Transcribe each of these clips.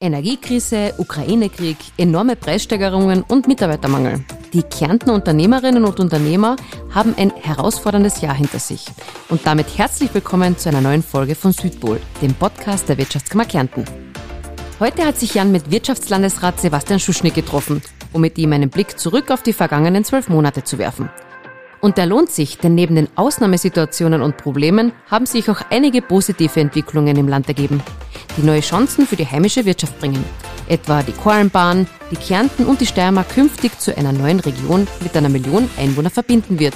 Energiekrise, Ukraine-Krieg, enorme Preissteigerungen und Mitarbeitermangel. Die Kärntner Unternehmerinnen und Unternehmer haben ein herausforderndes Jahr hinter sich. Und damit herzlich willkommen zu einer neuen Folge von Südpol, dem Podcast der Wirtschaftskammer Kärnten. Heute hat sich Jan mit Wirtschaftslandesrat Sebastian Schuschnigg getroffen, um mit ihm einen Blick zurück auf die vergangenen zwölf Monate zu werfen. Und der lohnt sich, denn neben den Ausnahmesituationen und Problemen haben sich auch einige positive Entwicklungen im Land ergeben, die neue Chancen für die heimische Wirtschaft bringen. Etwa die Kornbahn, die Kärnten und die Steiermark künftig zu einer neuen Region mit einer Million Einwohner verbinden wird.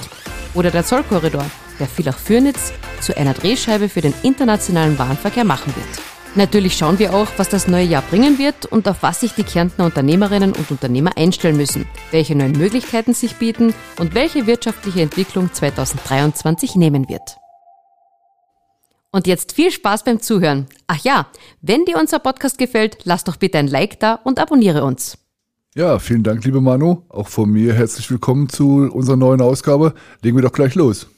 Oder der Zollkorridor, der Villach-Fürnitz zu einer Drehscheibe für den internationalen Warenverkehr machen wird. Natürlich schauen wir auch, was das neue Jahr bringen wird und auf was sich die Kärntner Unternehmerinnen und Unternehmer einstellen müssen, welche neuen Möglichkeiten sich bieten und welche wirtschaftliche Entwicklung 2023 nehmen wird. Und jetzt viel Spaß beim Zuhören. Ach ja, wenn dir unser Podcast gefällt, lass doch bitte ein Like da und abonniere uns. Ja, vielen Dank, liebe Manu. Auch von mir herzlich willkommen zu unserer neuen Ausgabe. Legen wir doch gleich los.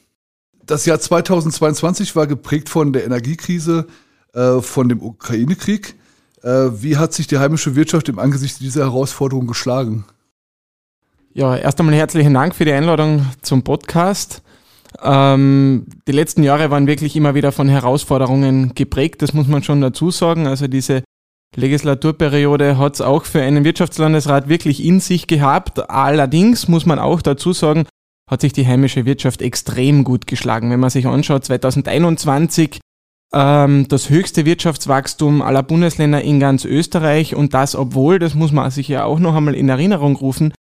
Das Jahr 2022 war geprägt von der Energiekrise, äh, von dem Ukraine-Krieg. Äh, wie hat sich die heimische Wirtschaft im Angesicht dieser Herausforderung geschlagen? Ja, erst einmal herzlichen Dank für die Einladung zum Podcast. Ähm, die letzten Jahre waren wirklich immer wieder von Herausforderungen geprägt, das muss man schon dazu sagen. Also diese Legislaturperiode hat es auch für einen Wirtschaftslandesrat wirklich in sich gehabt. Allerdings muss man auch dazu sagen, hat sich die heimische Wirtschaft extrem gut geschlagen. Wenn man sich anschaut, 2021 ähm, das höchste Wirtschaftswachstum aller Bundesländer in ganz Österreich und das, obwohl, das muss man sich ja auch noch einmal in Erinnerung rufen,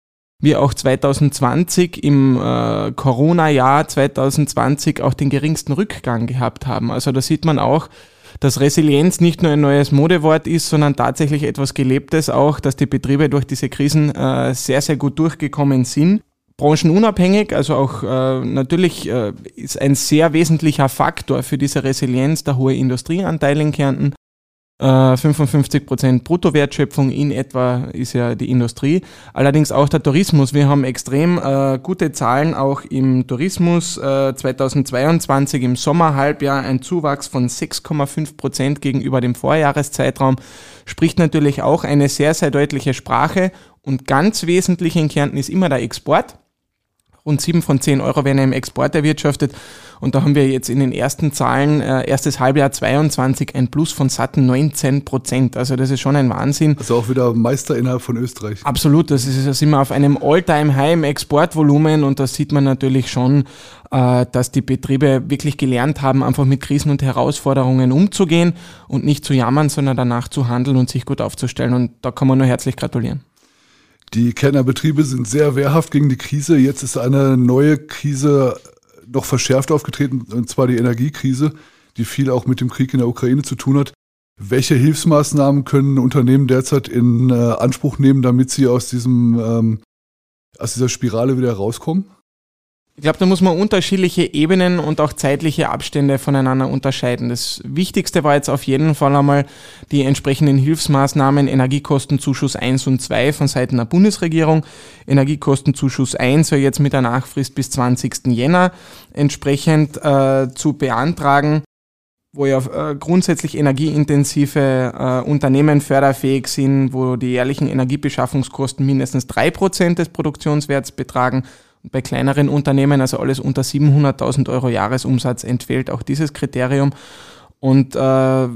wir auch 2020 im äh, Corona-Jahr 2020 auch den geringsten Rückgang gehabt haben. Also da sieht man auch, dass Resilienz nicht nur ein neues Modewort ist, sondern tatsächlich etwas Gelebtes auch, dass die Betriebe durch diese Krisen äh, sehr, sehr gut durchgekommen sind branchenunabhängig, also auch äh, natürlich äh, ist ein sehr wesentlicher Faktor für diese Resilienz der hohe Industrieanteil in Kärnten. Äh, 55 Prozent Bruttowertschöpfung in etwa ist ja die Industrie. Allerdings auch der Tourismus. Wir haben extrem äh, gute Zahlen auch im Tourismus. Äh, 2022 im Sommerhalbjahr ein Zuwachs von 6,5 Prozent gegenüber dem Vorjahreszeitraum. Spricht natürlich auch eine sehr, sehr deutliche Sprache. Und ganz wesentlich in Kärnten ist immer der Export. Rund sieben von zehn Euro werden im Export erwirtschaftet. Und da haben wir jetzt in den ersten Zahlen, äh, erstes Halbjahr 22, ein Plus von satten 19 Prozent. Also das ist schon ein Wahnsinn. Also auch wieder Meister innerhalb von Österreich. Absolut, das ist, da sind wir auf einem All-Time-High im Exportvolumen und da sieht man natürlich schon, äh, dass die Betriebe wirklich gelernt haben, einfach mit Krisen und Herausforderungen umzugehen und nicht zu jammern, sondern danach zu handeln und sich gut aufzustellen. Und da kann man nur herzlich gratulieren. Die Kernerbetriebe sind sehr wehrhaft gegen die Krise. Jetzt ist eine neue Krise noch verschärft aufgetreten, und zwar die Energiekrise, die viel auch mit dem Krieg in der Ukraine zu tun hat. Welche Hilfsmaßnahmen können Unternehmen derzeit in äh, Anspruch nehmen, damit sie aus diesem ähm, aus dieser Spirale wieder rauskommen? Ich glaube, da muss man unterschiedliche Ebenen und auch zeitliche Abstände voneinander unterscheiden. Das Wichtigste war jetzt auf jeden Fall einmal die entsprechenden Hilfsmaßnahmen Energiekostenzuschuss 1 und 2 von Seiten der Bundesregierung. Energiekostenzuschuss 1 soll jetzt mit der Nachfrist bis 20. Jänner entsprechend äh, zu beantragen wo ja äh, grundsätzlich energieintensive äh, Unternehmen förderfähig sind, wo die jährlichen Energiebeschaffungskosten mindestens drei Prozent des Produktionswerts betragen bei kleineren Unternehmen, also alles unter 700.000 Euro Jahresumsatz, entfällt auch dieses Kriterium. Und äh,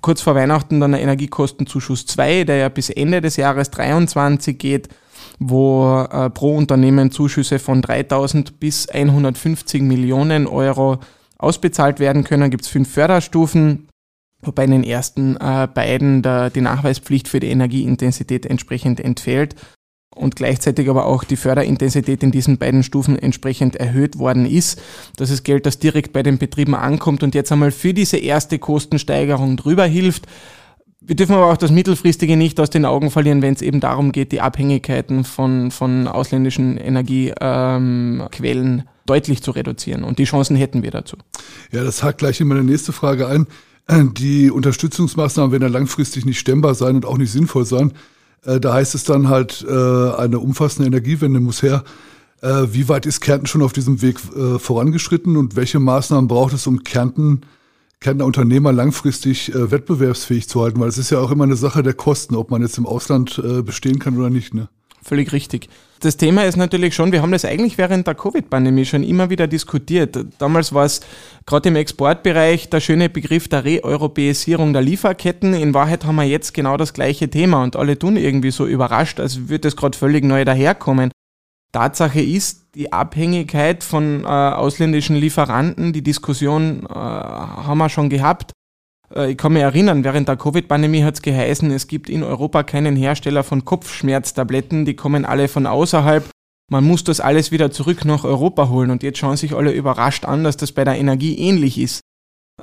kurz vor Weihnachten dann der Energiekostenzuschuss 2, der ja bis Ende des Jahres 23 geht, wo äh, pro Unternehmen Zuschüsse von 3.000 bis 150 Millionen Euro ausbezahlt werden können. Gibt es fünf Förderstufen, wobei in den ersten äh, beiden der, die Nachweispflicht für die Energieintensität entsprechend entfällt und gleichzeitig aber auch die Förderintensität in diesen beiden Stufen entsprechend erhöht worden ist. Das ist Geld, das direkt bei den Betrieben ankommt und jetzt einmal für diese erste Kostensteigerung drüber hilft. Wir dürfen aber auch das Mittelfristige nicht aus den Augen verlieren, wenn es eben darum geht, die Abhängigkeiten von, von ausländischen Energiequellen ähm, deutlich zu reduzieren. Und die Chancen hätten wir dazu. Ja, das hakt gleich in meine nächste Frage ein. Die Unterstützungsmaßnahmen werden ja langfristig nicht stemmbar sein und auch nicht sinnvoll sein. Äh, da heißt es dann halt, äh, eine umfassende Energiewende muss her. Äh, wie weit ist Kärnten schon auf diesem Weg vorangeschritten und welche Maßnahmen braucht es, um Kärnten Kärntner Unternehmer langfristig äh, wettbewerbsfähig zu halten, weil es ist ja auch immer eine Sache der Kosten, ob man jetzt im Ausland äh, bestehen kann oder nicht. Ne? Völlig richtig. Das Thema ist natürlich schon, wir haben das eigentlich während der Covid-Pandemie schon immer wieder diskutiert. Damals war es gerade im Exportbereich der schöne Begriff der Reeuropäisierung der Lieferketten. In Wahrheit haben wir jetzt genau das gleiche Thema und alle tun irgendwie so überrascht, als würde es gerade völlig neu daherkommen. Tatsache ist, die Abhängigkeit von äh, ausländischen Lieferanten, die Diskussion äh, haben wir schon gehabt. Äh, ich kann mich erinnern, während der Covid-Pandemie hat es geheißen, es gibt in Europa keinen Hersteller von Kopfschmerztabletten, die kommen alle von außerhalb. Man muss das alles wieder zurück nach Europa holen und jetzt schauen sich alle überrascht an, dass das bei der Energie ähnlich ist.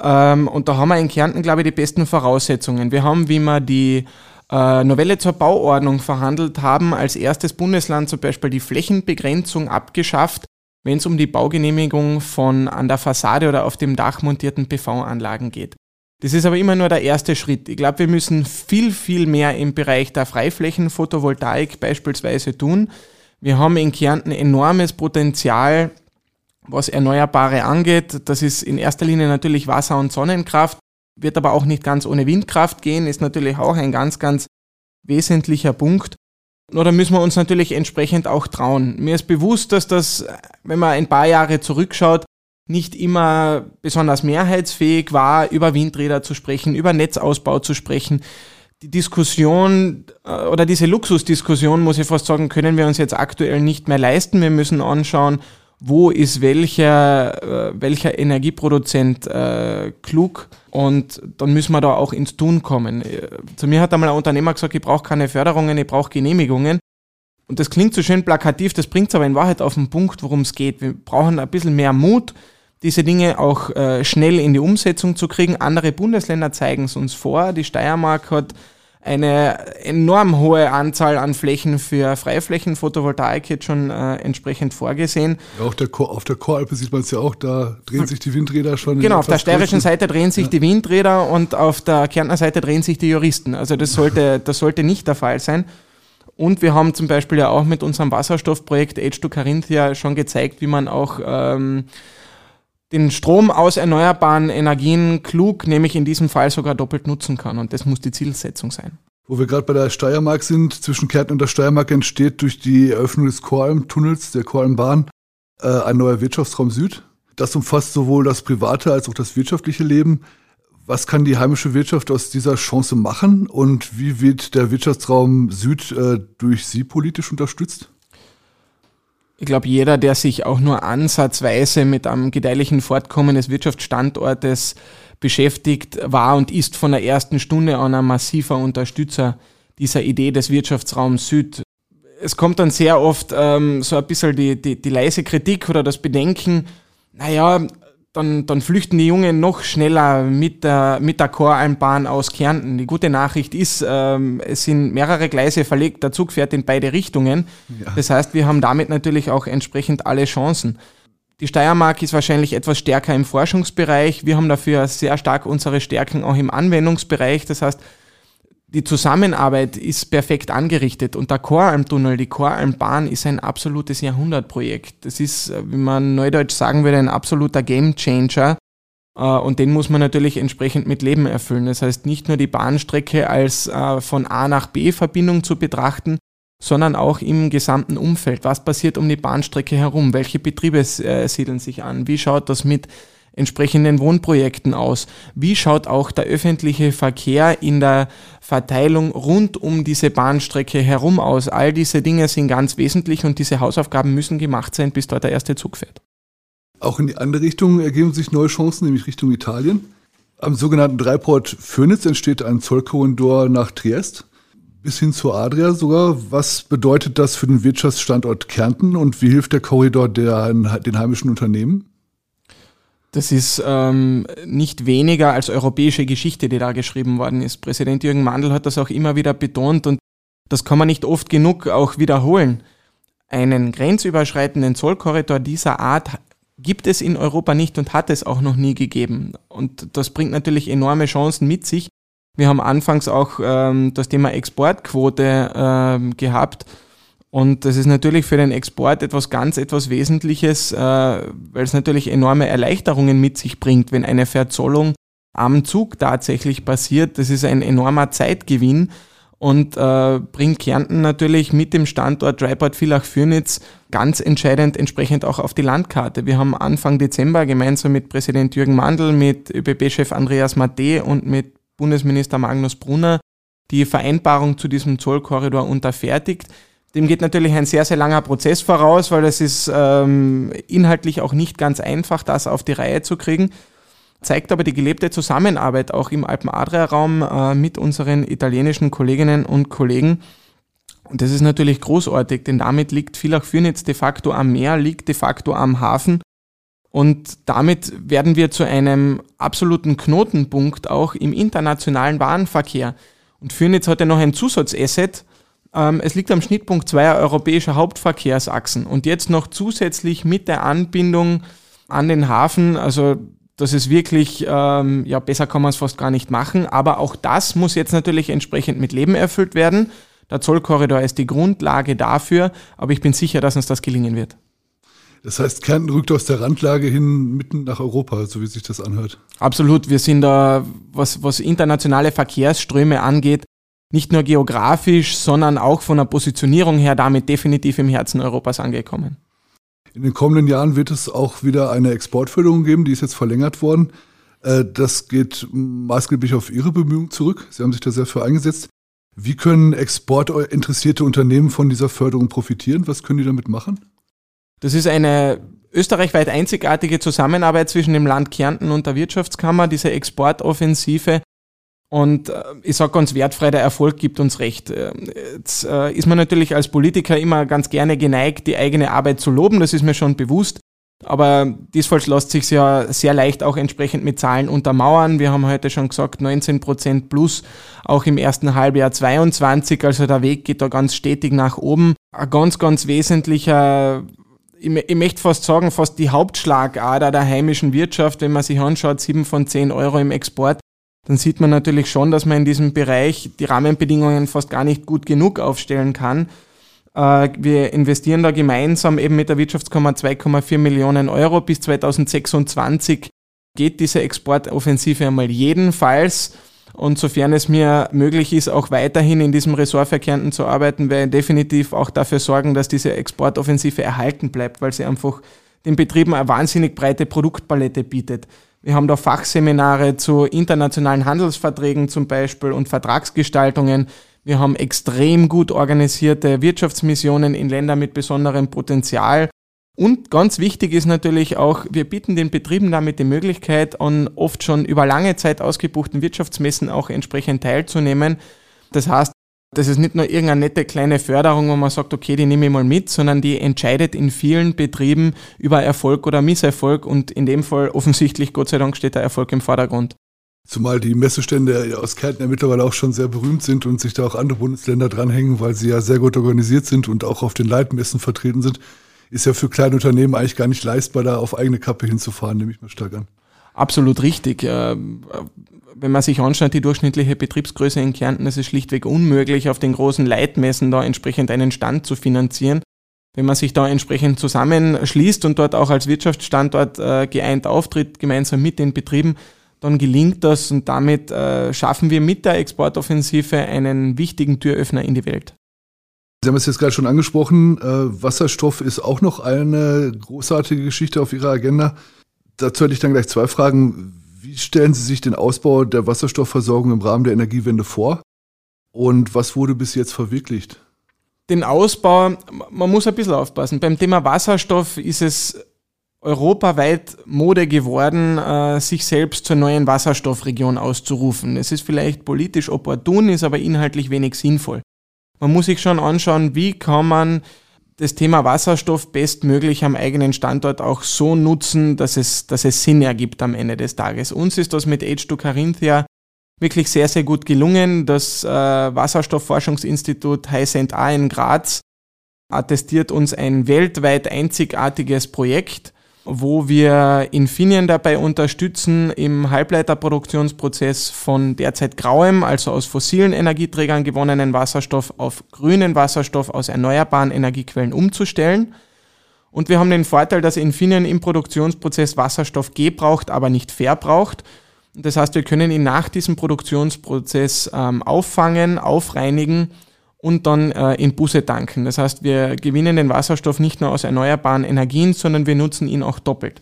Ähm, und da haben wir in Kärnten, glaube ich, die besten Voraussetzungen. Wir haben, wie wir die äh, Novelle zur Bauordnung verhandelt haben, als erstes Bundesland zum Beispiel die Flächenbegrenzung abgeschafft, wenn es um die Baugenehmigung von an der Fassade oder auf dem Dach montierten PV-Anlagen geht. Das ist aber immer nur der erste Schritt. Ich glaube, wir müssen viel, viel mehr im Bereich der Freiflächenphotovoltaik beispielsweise tun. Wir haben in Kärnten enormes Potenzial, was Erneuerbare angeht. Das ist in erster Linie natürlich Wasser- und Sonnenkraft wird aber auch nicht ganz ohne Windkraft gehen, ist natürlich auch ein ganz, ganz wesentlicher Punkt. Nur da müssen wir uns natürlich entsprechend auch trauen. Mir ist bewusst, dass das, wenn man ein paar Jahre zurückschaut, nicht immer besonders mehrheitsfähig war, über Windräder zu sprechen, über Netzausbau zu sprechen. Die Diskussion äh, oder diese Luxusdiskussion, muss ich fast sagen, können wir uns jetzt aktuell nicht mehr leisten. Wir müssen anschauen, wo ist welcher, äh, welcher Energieproduzent äh, klug und dann müssen wir da auch ins Tun kommen. Zu mir hat einmal ein Unternehmer gesagt, ich brauche keine Förderungen, ich brauche Genehmigungen. Und das klingt so schön plakativ, das bringt es aber in Wahrheit auf den Punkt, worum es geht. Wir brauchen ein bisschen mehr Mut, diese Dinge auch äh, schnell in die Umsetzung zu kriegen. Andere Bundesländer zeigen es uns vor. Die Steiermark hat eine enorm hohe Anzahl an Flächen für Freiflächenphotovoltaik jetzt schon äh, entsprechend vorgesehen. Ja, auch der auf der Choralpe sieht man es ja auch, da drehen sich die Windräder schon. Genau, auf der steirischen Seite drehen sich ja. die Windräder und auf der Kärntner Seite drehen sich die Juristen. Also das sollte, das sollte nicht der Fall sein. Und wir haben zum Beispiel ja auch mit unserem Wasserstoffprojekt H2 Carinthia schon gezeigt, wie man auch ähm, den Strom aus erneuerbaren Energien klug, nämlich in diesem Fall sogar doppelt nutzen kann. Und das muss die Zielsetzung sein. Wo wir gerade bei der Steiermark sind, zwischen Kärnten und der Steiermark entsteht durch die Eröffnung des Choralm-Tunnels, der Choralmbahn, äh, ein neuer Wirtschaftsraum Süd. Das umfasst sowohl das private als auch das wirtschaftliche Leben. Was kann die heimische Wirtschaft aus dieser Chance machen und wie wird der Wirtschaftsraum Süd äh, durch Sie politisch unterstützt? Ich glaube, jeder, der sich auch nur ansatzweise mit einem gedeihlichen Fortkommen des Wirtschaftsstandortes beschäftigt, war und ist von der ersten Stunde an ein massiver Unterstützer dieser Idee des Wirtschaftsraums Süd. Es kommt dann sehr oft ähm, so ein bisschen die, die, die leise Kritik oder das Bedenken, naja, dann, dann flüchten die Jungen noch schneller mit der, mit der Choralmbahn aus Kärnten. Die gute Nachricht ist, ähm, es sind mehrere Gleise verlegt, der Zug fährt in beide Richtungen. Ja. Das heißt, wir haben damit natürlich auch entsprechend alle Chancen. Die Steiermark ist wahrscheinlich etwas stärker im Forschungsbereich. Wir haben dafür sehr stark unsere Stärken auch im Anwendungsbereich. Das heißt, die Zusammenarbeit ist perfekt angerichtet und der Choralmtunnel, die Choralmbahn ist ein absolutes Jahrhundertprojekt. Das ist, äh, wie man neudeutsch sagen würde, ein absoluter Gamechanger. Äh, und den muss man natürlich entsprechend mit Leben erfüllen. Das heißt, nicht nur die Bahnstrecke als äh, von A nach B Verbindung zu betrachten, sondern auch im gesamten Umfeld. Was passiert um die Bahnstrecke herum? Welche Betriebe siedeln sich an? Wie schaut das mit entsprechenden Wohnprojekten aus? Wie schaut auch der öffentliche Verkehr in der Verteilung rund um diese Bahnstrecke herum aus? All diese Dinge sind ganz wesentlich und diese Hausaufgaben müssen gemacht sein, bis dort der erste Zug fährt. Auch in die andere Richtung ergeben sich neue Chancen, nämlich Richtung Italien. Am sogenannten Dreiport Phoenix entsteht ein Zollkorridor nach Triest bis hin zur Adria sogar. Was bedeutet das für den Wirtschaftsstandort Kärnten und wie hilft der Korridor der, den heimischen Unternehmen? Das ist ähm, nicht weniger als europäische Geschichte, die da geschrieben worden ist. Präsident Jürgen Mandl hat das auch immer wieder betont und das kann man nicht oft genug auch wiederholen. Einen grenzüberschreitenden Zollkorridor dieser Art gibt es in Europa nicht und hat es auch noch nie gegeben. Und das bringt natürlich enorme Chancen mit sich. Wir haben anfangs auch ähm, das Thema Exportquote ähm, gehabt und das ist natürlich für den Export etwas ganz, etwas Wesentliches, äh, weil es natürlich enorme Erleichterungen mit sich bringt, wenn eine Verzollung am Zug tatsächlich passiert. Das ist ein enormer Zeitgewinn und äh, bringt Kärnten natürlich mit dem Standort Dreiport Villach-Fürnitz ganz entscheidend entsprechend auch auf die Landkarte. Wir haben Anfang Dezember gemeinsam mit Präsident Jürgen Mandl, mit ÖBB-Chef Andreas Mate und mit Bundesminister Magnus Brunner die Vereinbarung zu diesem Zollkorridor unterfertigt. Dem geht natürlich ein sehr, sehr langer Prozess voraus, weil es ist ähm, inhaltlich auch nicht ganz einfach, das auf die Reihe zu kriegen zeigt aber die gelebte Zusammenarbeit auch im Alpen-Adria-Raum äh, mit unseren italienischen Kolleginnen und Kollegen. Und das ist natürlich großartig, denn damit liegt Villach-Fürnitz de facto am Meer, liegt de facto am Hafen. Und damit werden wir zu einem absoluten Knotenpunkt auch im internationalen Warenverkehr. Und Fürnitz hat ja noch ein Zusatzasset. Ähm, es liegt am Schnittpunkt zweier europäischer Hauptverkehrsachsen. Und jetzt noch zusätzlich mit der Anbindung an den Hafen, also das ist wirklich, ähm, ja, besser kann man es fast gar nicht machen. Aber auch das muss jetzt natürlich entsprechend mit Leben erfüllt werden. Der Zollkorridor ist die Grundlage dafür, aber ich bin sicher, dass uns das gelingen wird. Das heißt, Kärnten rückt aus der Randlage hin mitten nach Europa, so wie sich das anhört. Absolut. Wir sind da, was, was internationale Verkehrsströme angeht, nicht nur geografisch, sondern auch von der Positionierung her damit definitiv im Herzen Europas angekommen. In den kommenden Jahren wird es auch wieder eine Exportförderung geben, die ist jetzt verlängert worden. Äh, das geht maßgeblich auf Ihre Bemühungen zurück. Sie haben sich da sehr für eingesetzt. Wie können exportinteressierte Unternehmen von dieser Förderung profitieren? Was können die damit machen? Das ist eine österreichweit einzigartige Zusammenarbeit zwischen dem Land Kärnten und der Wirtschaftskammer, diese Exportoffensive. Und äh, ich sage ganz wertfrei, der Erfolg gibt uns recht. Äh, jetzt äh, ist man natürlich als Politiker immer ganz gerne geneigt, die eigene Arbeit zu loben, das ist mir schon bewusst. Aber diesfalls lässt sich ja sehr leicht auch entsprechend mit Zahlen untermauern. Wir haben heute schon gesagt, 19 Prozent plus auch im ersten Halbjahr 22. Also der Weg geht da ganz stetig nach oben. Ein ganz, ganz wesentlicher ich, ich möchte fast sagen, fast die Hauptschlagader der heimischen Wirtschaft, wenn man sich anschaut, 7 von 10 Euro im Export, dann sieht man natürlich schon, dass man in diesem Bereich die Rahmenbedingungen fast gar nicht gut genug aufstellen kann. Äh, wir investieren da gemeinsam eben mit der Wirtschaftskammer 2,4 Millionen Euro. Bis 2026 geht diese Exportoffensive einmal jedenfalls. Und sofern es mir möglich ist, auch weiterhin in diesem Ressort für Kärnten zu arbeiten, werde ich definitiv auch dafür sorgen, dass diese Exportoffensive erhalten bleibt, weil sie einfach den Betrieben eine wahnsinnig breite Produktpalette bietet. Wir haben da Fachseminare zu internationalen Handelsverträgen zum Beispiel und Vertragsgestaltungen. Wir haben extrem gut organisierte Wirtschaftsmissionen in Ländern mit besonderem Potenzial. Und ganz wichtig ist natürlich auch, wir bieten den Betrieben damit die Möglichkeit, an oft schon über lange Zeit ausgebuchten Wirtschaftsmessen auch entsprechend teilzunehmen. Das heißt, das ist nicht nur irgendeine nette kleine Förderung, wo man sagt, okay, die nehme ich mal mit, sondern die entscheidet in vielen Betrieben über Erfolg oder Misserfolg und in dem Fall offensichtlich, Gott sei Dank, steht der Erfolg im Vordergrund. Zumal die Messestände aus Kärnten ja mittlerweile auch schon sehr berühmt sind und sich da auch andere Bundesländer dranhängen, weil sie ja sehr gut organisiert sind und auch auf den Leitmessen vertreten sind, ist ja für kleine Unternehmen eigentlich gar nicht leistbar, da auf eigene Kappe hinzufahren, nehme ich mal stark an. Absolut richtig. Ähm, wenn man sich anschaut, die durchschnittliche Betriebsgröße in Kärnten, es ist schlichtweg unmöglich, auf den großen Leitmessen da entsprechend einen Stand zu finanzieren. Wenn man sich da entsprechend zusammenschließt und dort auch als Wirtschaftsstandort äh, geeint auftritt, gemeinsam mit den Betrieben, dann gelingt das und damit äh, schaffen wir mit der Exportoffensive einen wichtigen Türöffner in die Welt. Sie haben es jetzt gerade schon angesprochen, äh, Wasserstoff ist auch noch eine großartige Geschichte auf Ihrer Agenda. Dazu hätte ich dann gleich zwei Fragen. Wie stellen Sie sich den Ausbau der Wasserstoffversorgung im Rahmen der Energiewende vor? Und was wurde bis jetzt verwirklicht? Den Ausbau, man muss ein bisschen aufpassen. Beim Thema Wasserstoff ist es europaweit Mode geworden, äh, sich selbst zur neuen Wasserstoffregion auszurufen. Es ist vielleicht politisch opportun, ist aber inhaltlich wenig sinnvoll. Man muss sich schon anschauen, wie kann man das Thema Wasserstoff bestmöglich am eigenen Standort auch so nutzen, dass es, dass es Sinn ergibt am Ende des Tages. Uns ist das mit H2 Carinthia wirklich sehr, sehr gut gelungen. Das äh, Wasserstoffforschungsinstitut Highsend A in Graz attestiert uns ein weltweit einzigartiges Projekt, wo wir Infineon dabei unterstützen, im Halbleiterproduktionsprozess von derzeit grauem, also aus fossilen Energieträgern gewonnenen Wasserstoff auf grünen Wasserstoff aus erneuerbaren Energiequellen umzustellen. Und wir haben den Vorteil, dass Infineon im Produktionsprozess Wasserstoff gebraucht, aber nicht verbraucht. Das heißt, wir können ihn nach diesem Produktionsprozess ähm, auffangen, aufreinigen und dann äh, in Busse tanken. Das heißt, wir gewinnen den Wasserstoff nicht nur aus erneuerbaren Energien, sondern wir nutzen ihn auch doppelt.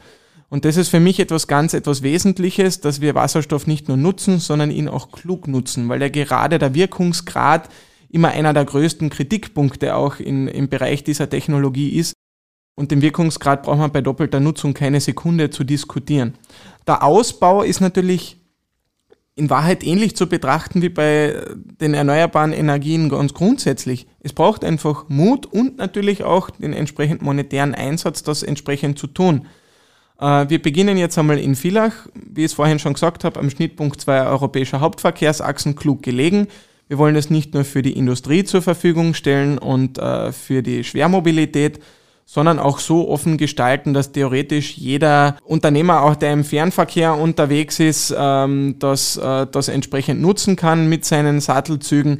Und das ist für mich etwas ganz, etwas Wesentliches, dass wir Wasserstoff nicht nur nutzen, sondern ihn auch klug nutzen, weil ja gerade der Wirkungsgrad immer einer der größten Kritikpunkte auch in, im Bereich dieser Technologie ist. Und den Wirkungsgrad braucht man bei doppelter Nutzung keine Sekunde zu diskutieren. Der Ausbau ist natürlich in Wahrheit ähnlich zu betrachten wie bei den erneuerbaren Energien ganz grundsätzlich. Es braucht einfach Mut und natürlich auch den entsprechend monetären Einsatz, das entsprechend zu tun. Äh, wir beginnen jetzt einmal in Villach, wie ich es vorhin schon gesagt habe, am Schnittpunkt zweier europäischer Hauptverkehrsachsen klug gelegen. Wir wollen es nicht nur für die Industrie zur Verfügung stellen und äh, für die Schwermobilität, sondern auch so offen gestalten, dass theoretisch jeder Unternehmer, auch der im Fernverkehr unterwegs ist, ähm, das, äh, das entsprechend nutzen kann mit seinen Sattelzügen.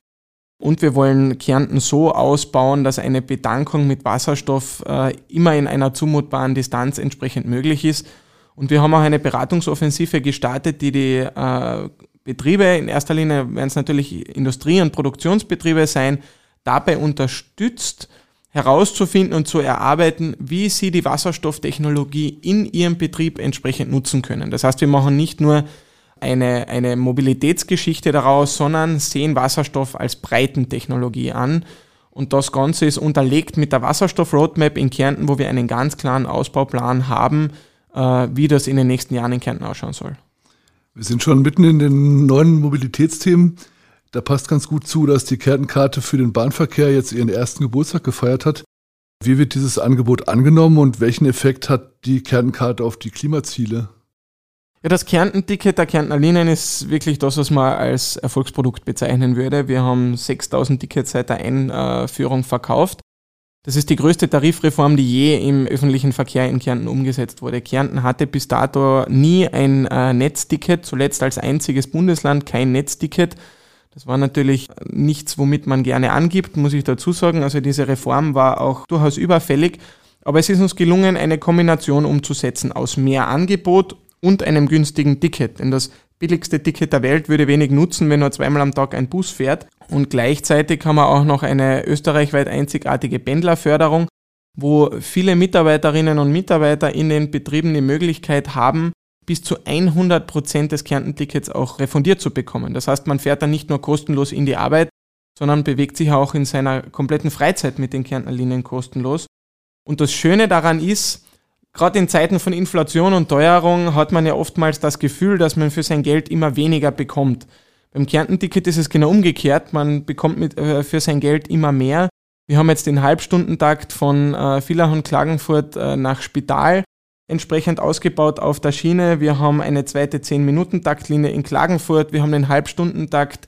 Und wir wollen Kärnten so ausbauen, dass eine Betankung mit Wasserstoff äh, immer in einer zumutbaren Distanz entsprechend möglich ist. Und wir haben auch eine Beratungsoffensive gestartet, die die äh, Betriebe, in erster Linie werden es natürlich Industrie- und Produktionsbetriebe sein, dabei unterstützt, herauszufinden und zu erarbeiten, wie sie die Wasserstofftechnologie in ihrem Betrieb entsprechend nutzen können. Das heißt, wir machen nicht nur eine, eine Mobilitätsgeschichte daraus, sondern sehen Wasserstoff als Breitentechnologie an. Und das Ganze ist unterlegt mit der Wasserstoff-Roadmap in Kärnten, wo wir einen ganz klaren Ausbauplan haben, äh, wie das in den nächsten Jahren in Kärnten ausschauen soll. Wir sind schon mitten in den neuen Mobilitätsthemen. Da passt ganz gut zu, dass die Kärntenkarte für den Bahnverkehr jetzt ihren ersten Geburtstag gefeiert hat. Wie wird dieses Angebot angenommen und welchen Effekt hat die Kärntenkarte auf die Klimaziele? Ja, das Kärntenticket der Kärntner Linien ist wirklich das, was man als Erfolgsprodukt bezeichnen würde. Wir haben 6000 Tickets seit der Einführung verkauft. Das ist die größte Tarifreform, die je im öffentlichen Verkehr in Kärnten umgesetzt wurde. Kärnten hatte bis dato nie ein äh, Netzticket, zuletzt als einziges Bundesland kein Netzticket. Das war natürlich nichts, womit man gerne angibt, muss ich dazu sagen. Also diese Reform war auch durchaus überfällig. Aber es ist uns gelungen, eine Kombination umzusetzen aus mehr Angebot und einem günstigen Ticket. Denn das billigste Ticket der Welt würde wenig nutzen, wenn nur zweimal am Tag ein Bus fährt. Und gleichzeitig haben wir auch noch eine österreichweit einzigartige Pendlerförderung, wo viele Mitarbeiterinnen und Mitarbeiter in den Betrieben die Möglichkeit haben, bis zu 100 Prozent des Kärntentickets auch refundiert zu bekommen. Das heißt, man fährt dann nicht nur kostenlos in die Arbeit, sondern bewegt sich auch in seiner kompletten Freizeit mit den Kärntner Linien kostenlos. Und das Schöne daran ist, gerade in Zeiten von Inflation und Teuerung hat man ja oftmals das Gefühl, dass man für sein Geld immer weniger bekommt. Beim Kärntenticket ist es genau umgekehrt. Man bekommt mit, äh, für sein Geld immer mehr. Wir haben jetzt den Halbstundentakt von äh, Villach und Klagenfurt äh, nach Spital entsprechend ausgebaut auf der Schiene. Wir haben eine zweite 10-Minuten-Taktlinie in Klagenfurt. Wir haben den Halbstundentakt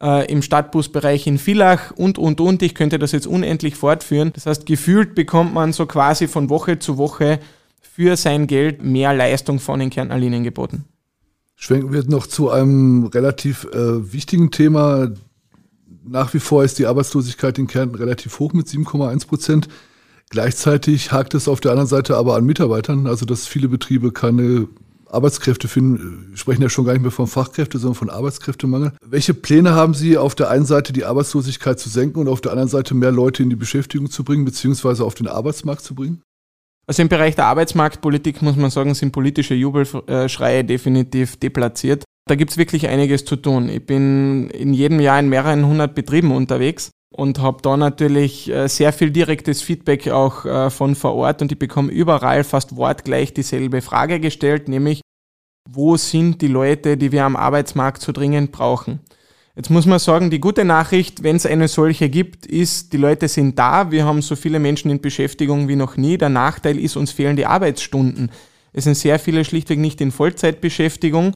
äh, im Stadtbusbereich in Villach und, und, und. Ich könnte das jetzt unendlich fortführen. Das heißt, gefühlt bekommt man so quasi von Woche zu Woche für sein Geld mehr Leistung von den Kärntner Linien geboten. Schwenken wir noch zu einem relativ äh, wichtigen Thema. Nach wie vor ist die Arbeitslosigkeit in Kärnten relativ hoch mit 7,1 Prozent. Gleichzeitig hakt es auf der anderen Seite aber an Mitarbeitern, also dass viele Betriebe keine Arbeitskräfte finden. Wir sprechen ja schon gar nicht mehr von Fachkräfte, sondern von Arbeitskräftemangel. Welche Pläne haben Sie, auf der einen Seite die Arbeitslosigkeit zu senken und auf der anderen Seite mehr Leute in die Beschäftigung zu bringen, beziehungsweise auf den Arbeitsmarkt zu bringen? Also im Bereich der Arbeitsmarktpolitik muss man sagen, sind politische Jubelschreie definitiv deplatziert. Da gibt es wirklich einiges zu tun. Ich bin in jedem Jahr in mehreren hundert Betrieben unterwegs und habe da natürlich äh, sehr viel direktes Feedback auch äh, von vor Ort und ich bekomme überall fast wortgleich dieselbe Frage gestellt, nämlich wo sind die Leute, die wir am Arbeitsmarkt so dringend brauchen? Jetzt muss man sagen, die gute Nachricht, wenn es eine solche gibt, ist, die Leute sind da, wir haben so viele Menschen in Beschäftigung wie noch nie. Der Nachteil ist, uns fehlen die Arbeitsstunden. Es sind sehr viele schlichtweg nicht in Vollzeitbeschäftigung.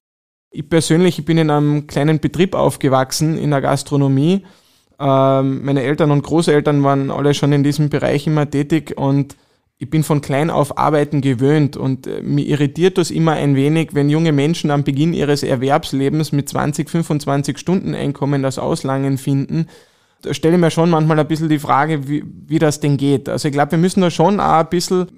Ich persönlich ich bin in einem kleinen Betrieb aufgewachsen, in der Gastronomie ähm, meine Eltern und Großeltern waren alle schon in diesem Bereich immer tätig und ich bin von klein auf Arbeiten gewöhnt und äh, mir irritiert das immer ein wenig, wenn junge Menschen am Beginn ihres Erwerbslebens mit 20, 25 Stunden Einkommen das Auslangen finden. Da stelle ich mir schon manchmal ein bisschen die Frage, wie, wie das denn geht. Also ich glaube, wir müssen da schon auch ein bisschen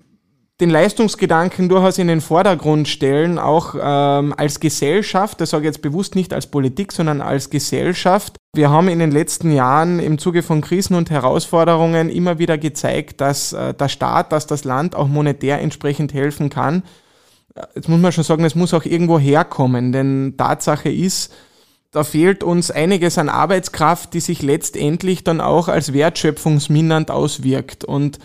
den Leistungsgedanken durchaus in den Vordergrund stellen, auch ähm, als Gesellschaft, das sage ich jetzt bewusst nicht als Politik, sondern als Gesellschaft. Wir haben in den letzten Jahren im Zuge von Krisen und Herausforderungen immer wieder gezeigt, dass äh, der Staat, dass das Land auch monetär entsprechend helfen kann. Jetzt muss man schon sagen, es muss auch irgendwo herkommen, denn Tatsache ist, da fehlt uns einiges an Arbeitskraft, die sich letztendlich dann auch als wertschöpfungsmindernd auswirkt. Und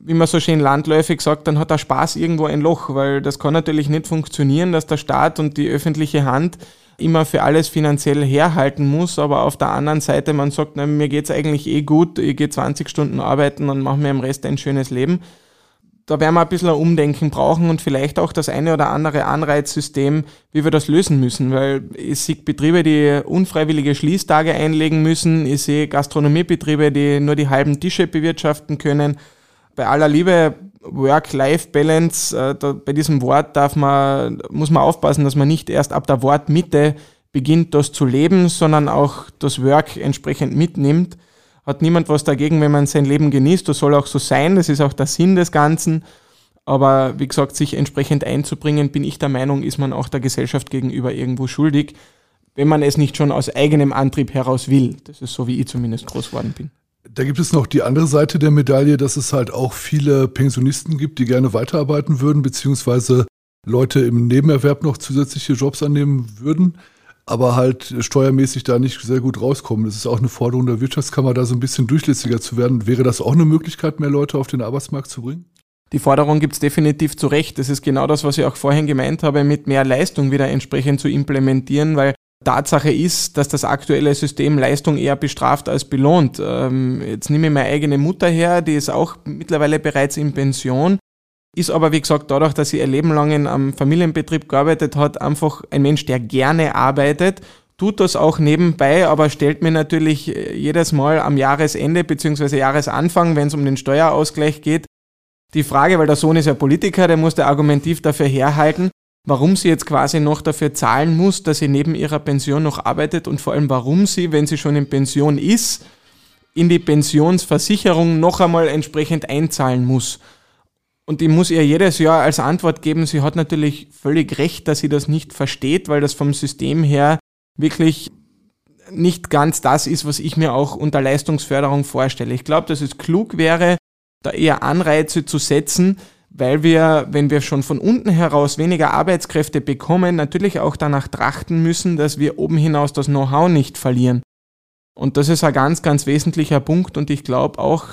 wie man so schön landläufig sagt, dann hat der Spaß irgendwo ein Loch, weil das kann natürlich nicht funktionieren, dass der Staat und die öffentliche Hand immer für alles finanziell herhalten muss, aber auf der anderen Seite man sagt, na, mir geht's eigentlich eh gut, ich gehe 20 Stunden arbeiten und mache mir im Rest ein schönes Leben. Da werden wir ein bisschen ein Umdenken brauchen und vielleicht auch das eine oder andere Anreizsystem, wie wir das lösen müssen, weil ich sehe Betriebe, die unfreiwillige Schließtage einlegen müssen, ich sehe Gastronomiebetriebe, die nur die halben Tische bewirtschaften können, bei aller Liebe, Work-Life-Balance, äh, bei diesem Wort darf man, muss man aufpassen, dass man nicht erst ab der Wortmitte beginnt, das zu leben, sondern auch das Work entsprechend mitnimmt. Hat niemand was dagegen, wenn man sein Leben genießt. Das soll auch so sein. Das ist auch der Sinn des Ganzen. Aber wie gesagt, sich entsprechend einzubringen, bin ich der Meinung, ist man auch der Gesellschaft gegenüber irgendwo schuldig, wenn man es nicht schon aus eigenem Antrieb heraus will. Das ist so, wie ich zumindest groß geworden bin. Da gibt es noch die andere Seite der Medaille, dass es halt auch viele Pensionisten gibt, die gerne weiterarbeiten würden, beziehungsweise Leute im Nebenerwerb noch zusätzliche Jobs annehmen würden, aber halt steuermäßig da nicht sehr gut rauskommen. Das ist auch eine Forderung der Wirtschaftskammer, da so ein bisschen durchlässiger zu werden. Wäre das auch eine Möglichkeit, mehr Leute auf den Arbeitsmarkt zu bringen? Die Forderung gibt es definitiv zu Recht. Das ist genau das, was ich auch vorhin gemeint habe, mit mehr Leistung wieder entsprechend zu implementieren, weil Tatsache ist, dass das aktuelle System Leistung eher bestraft als belohnt. Ähm, jetzt nehme ich meine eigene Mutter her, die ist auch mittlerweile bereits in Pension, ist aber, wie gesagt, dadurch, dass sie ihr Leben lang einem Familienbetrieb gearbeitet hat, einfach ein Mensch, der gerne arbeitet, tut das auch nebenbei, aber stellt mir natürlich äh, jedes Mal am Jahresende bzw. Jahresanfang, wenn es um den Steuerausgleich geht, die Frage, weil der Sohn ist ja Politiker, der muss der argumentiv dafür herhalten, warum sie jetzt quasi noch dafür zahlen muss, dass sie neben ihrer Pension noch arbeitet und vor allem warum sie, wenn sie schon in Pension ist, in die Pensionsversicherung noch einmal entsprechend einzahlen muss. Und ich muss ihr jedes Jahr als Antwort geben, sie hat natürlich völlig recht, dass sie das nicht versteht, weil das vom System her wirklich nicht ganz das ist, was ich mir auch unter Leistungsförderung vorstelle. Ich glaube, dass es klug wäre, da eher Anreize zu setzen, weil wir, wenn wir schon von unten heraus weniger Arbeitskräfte bekommen, natürlich auch danach trachten müssen, dass wir oben hinaus das Know-how nicht verlieren. Und das ist ein ganz, ganz wesentlicher Punkt und ich glaube auch,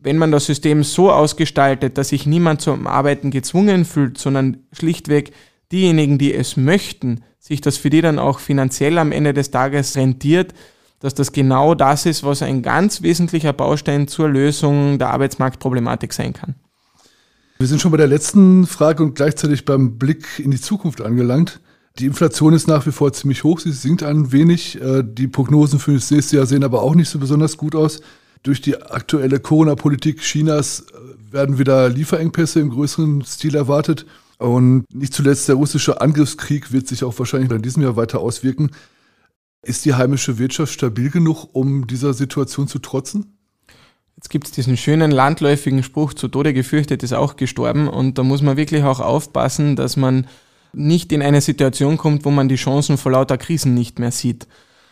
wenn man das System so ausgestaltet, dass sich niemand zum Arbeiten gezwungen fühlt, sondern schlichtweg diejenigen, die es möchten, sich das für die dann auch finanziell am Ende des Tages rentiert, dass das genau das ist, was ein ganz wesentlicher Baustein zur Lösung der Arbeitsmarktproblematik sein kann. Wir sind schon bei der letzten Frage und gleichzeitig beim Blick in die Zukunft angelangt. Die Inflation ist nach wie vor ziemlich hoch, sie sinkt ein wenig. Äh, die Prognosen für das nächste Jahr sehen aber auch nicht so besonders gut aus. Durch die aktuelle Corona-Politik Chinas äh, werden wieder Lieferengpässe im größeren Stil erwartet. Und nicht zuletzt der russische Angriffskrieg wird sich auch wahrscheinlich in diesem Jahr weiter auswirken. Ist die heimische Wirtschaft stabil genug, um dieser Situation zu trotzen? Jetzt gibt es diesen schönen landläufigen Spruch, zu Tode gefürchtet ist auch gestorben. Und da muss man wirklich auch aufpassen, dass man nicht in eine Situation kommt, wo man die Chancen vor lauter Krisen nicht mehr sieht.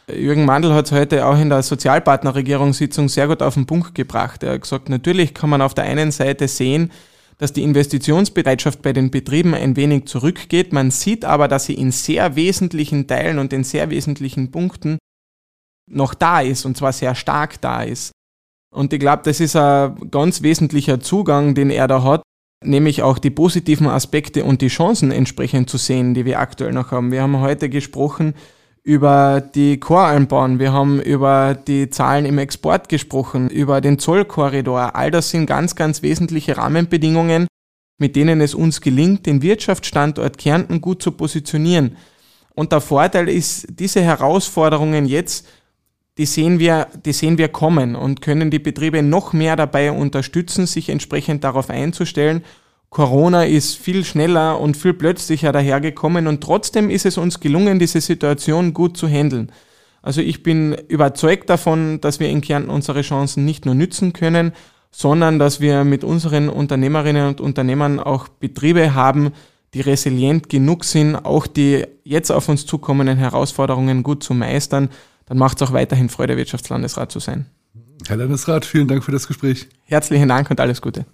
Jürgen Mandl hat es heute auch in der Sozialpartnerregierungssitzung sehr gut auf den Punkt gebracht. Er hat gesagt, natürlich kann man auf der einen Seite sehen, dass die Investitionsbereitschaft bei den Betrieben ein wenig zurückgeht. Man sieht aber, dass sie in sehr wesentlichen Teilen und in sehr wesentlichen Punkten noch da ist und zwar sehr stark da ist. Und ich glaube, das ist ein ganz wesentlicher Zugang, den er da hat, nämlich auch die positiven Aspekte und die Chancen entsprechend zu sehen, die wir aktuell noch haben. Wir haben heute gesprochen über die Choralmbahn, wir haben über die Zahlen im Export gesprochen, über den Zollkorridor. All das sind ganz, ganz wesentliche Rahmenbedingungen, mit denen es uns gelingt, den Wirtschaftsstandort Kärnten gut zu positionieren. Und der Vorteil ist, diese Herausforderungen jetzt die sehen wir, die sehen wir kommen und können die Betriebe noch mehr dabei unterstützen, sich entsprechend darauf einzustellen. Corona ist viel schneller und viel plötzlicher dahergekommen und trotzdem ist es uns gelungen, diese Situation gut zu handeln. Also ich bin überzeugt davon, dass wir in Kärnten unsere Chancen nicht nur nützen können, sondern dass wir mit unseren Unternehmerinnen und Unternehmern auch Betriebe haben, die resilient genug sind, auch die jetzt auf uns zukommenden Herausforderungen gut zu meistern, dann macht es auch weiterhin Freude, Wirtschaftslandesrat zu sein. Herr Landesrat, vielen Dank für das Gespräch. Herzlichen Dank und alles Gute.